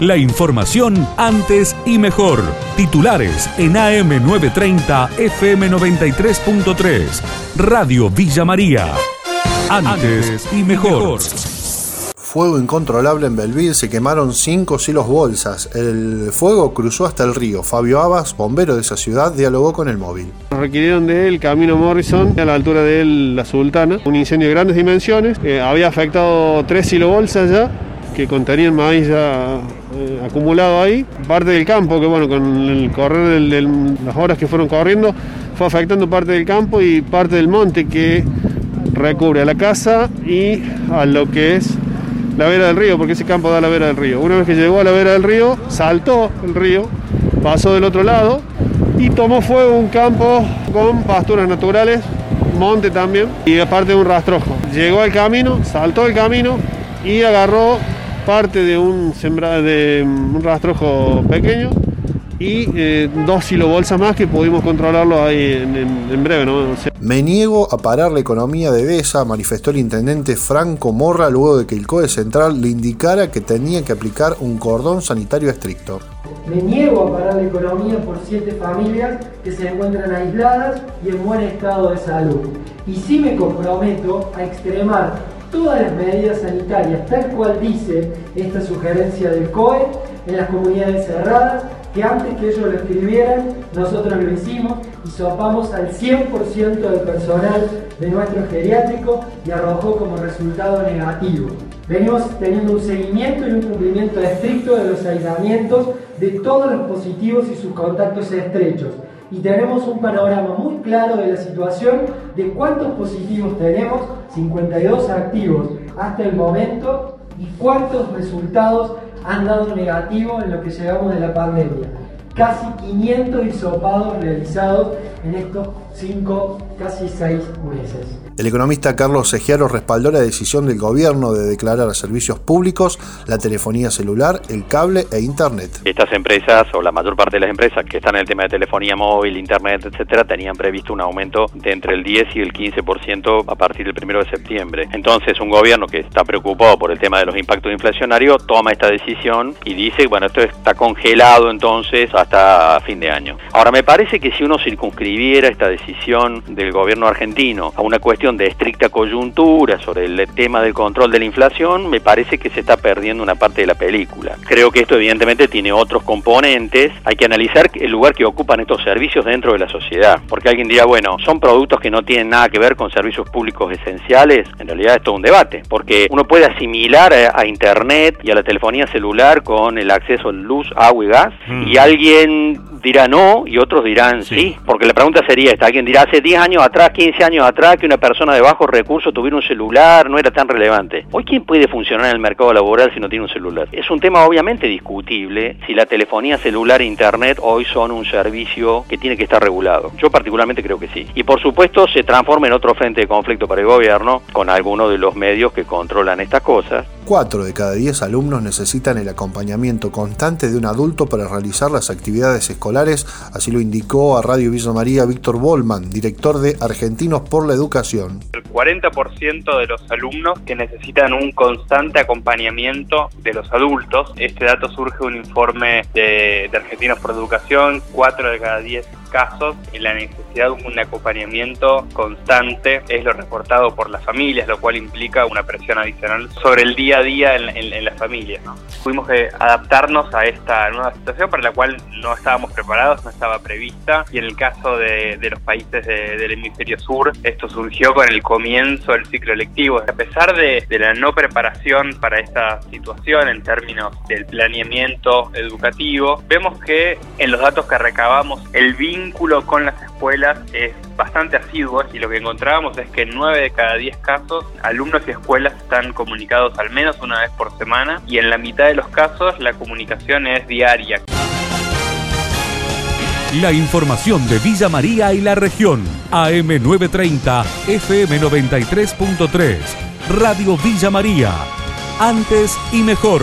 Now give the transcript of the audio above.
La información antes y mejor. Titulares en AM930 FM93.3. Radio Villa María. Antes y mejor. Fuego incontrolable en Belville, se quemaron cinco silos bolsas. El fuego cruzó hasta el río. Fabio Abas, bombero de esa ciudad, dialogó con el móvil. Requirieron de él Camino Morrison a la altura de La Sultana, un incendio de grandes dimensiones. Eh, había afectado tres silobolsas ya, que contenían maíz ya eh, acumulado ahí. Parte del campo, que bueno, con el correr de las horas que fueron corriendo, fue afectando parte del campo y parte del monte que recubre a la casa y a lo que es la vera del río, porque ese campo da la vera del río. Una vez que llegó a la vera del río, saltó el río, pasó del otro lado y tomó fuego un campo con pasturas naturales, monte también, y aparte un rastrojo. Llegó al camino, saltó el camino y agarró parte de un, de un rastrojo pequeño y eh, dos silobolsas más que pudimos controlarlo ahí en, breve. ¿no? Me niego a parar la economía de BESA, manifestó el intendente Franco Morra luego de que el COE Central le indicara que tenía que aplicar un cordón sanitario estricto. Me niego a parar la economía por siete familias que se encuentran aisladas y en buen estado de salud. Y sí me comprometo a extremar todas las medidas sanitarias, tal cual dice esta sugerencia del COE, en las comunidades cerradas que antes que ellos lo escribieran, nosotros lo hicimos y sopamos al 100% del personal de nuestro geriátrico y arrojó como resultado negativo. Venimos teniendo un seguimiento y un cumplimiento estricto de los aislamientos de todos los positivos y sus contactos estrechos. Y tenemos un panorama muy claro de la situación de cuántos positivos tenemos, 52 activos hasta el momento, y cuántos resultados han dado negativo en lo que llevamos de la pandemia. Casi 500 hisopados realizados en estos 5, casi 6 meses. El economista Carlos Segiaro respaldó la decisión del gobierno de declarar a servicios públicos la telefonía celular, el cable e internet. Estas empresas, o la mayor parte de las empresas que están en el tema de telefonía móvil, internet, etcétera, tenían previsto un aumento de entre el 10 y el 15% a partir del 1 de septiembre. Entonces, un gobierno que está preocupado por el tema de los impactos inflacionarios toma esta decisión y dice, bueno, esto está congelado entonces hasta fin de año. Ahora, me parece que si uno circunscribiera esta decisión del gobierno argentino a una cuestión de estricta coyuntura sobre el tema del control de la inflación, me parece que se está perdiendo una parte de la película. Creo que esto evidentemente tiene otros componentes. Hay que analizar el lugar que ocupan estos servicios dentro de la sociedad. Porque alguien dirá, bueno, son productos que no tienen nada que ver con servicios públicos esenciales. En realidad es todo un debate. Porque uno puede asimilar a, Internet y a la telefonía celular con el acceso a luz, agua y gas. Mm. Y alguien dirá no y otros dirán sí. Porque la pregunta sería esta. Alguien dirá, hace 10 años atrás, 15 años atrás, que una persona persona de bajos recursos tuviera un celular, no era tan relevante. Hoy, ¿quién puede funcionar en el mercado laboral si no tiene un celular? Es un tema obviamente discutible si la telefonía celular e internet hoy son un servicio que tiene que estar regulado. Yo particularmente creo que sí. Y por supuesto se transforma en otro frente de conflicto para el gobierno con algunos de los medios que controlan estas cosas. Cuatro de cada diez alumnos necesitan el acompañamiento constante de un adulto para realizar las actividades escolares, así lo indicó a Radio Villa María Víctor Bolman, director de Argentinos por la Educación. El 40% de los alumnos que necesitan un constante acompañamiento de los adultos. Este dato surge de un informe de, de Argentinos por Educación, 4 de cada 10 casos la necesidad de un acompañamiento constante es lo reportado por las familias, lo cual implica una presión adicional sobre el día a día en, las familias. ¿no? Tuvimos que adaptarnos a esta nueva situación para la cual no estábamos preparados, no estaba prevista y en el caso de, los países del hemisferio sur esto surgió con el comienzo del ciclo lectivo. A pesar de, de la no preparación para esta situación en términos del planeamiento educativo, vemos que en los datos que recabamos el vínculo vínculo con las escuelas es bastante asiduo y lo que encontrábamos es que en 9 de cada 10 casos alumnos y escuelas están comunicados al menos una vez por semana y en la mitad de los casos la comunicación es diaria. La información de Villa María y la región. AM930, FM93.3. Radio Villa María. Antes y mejor.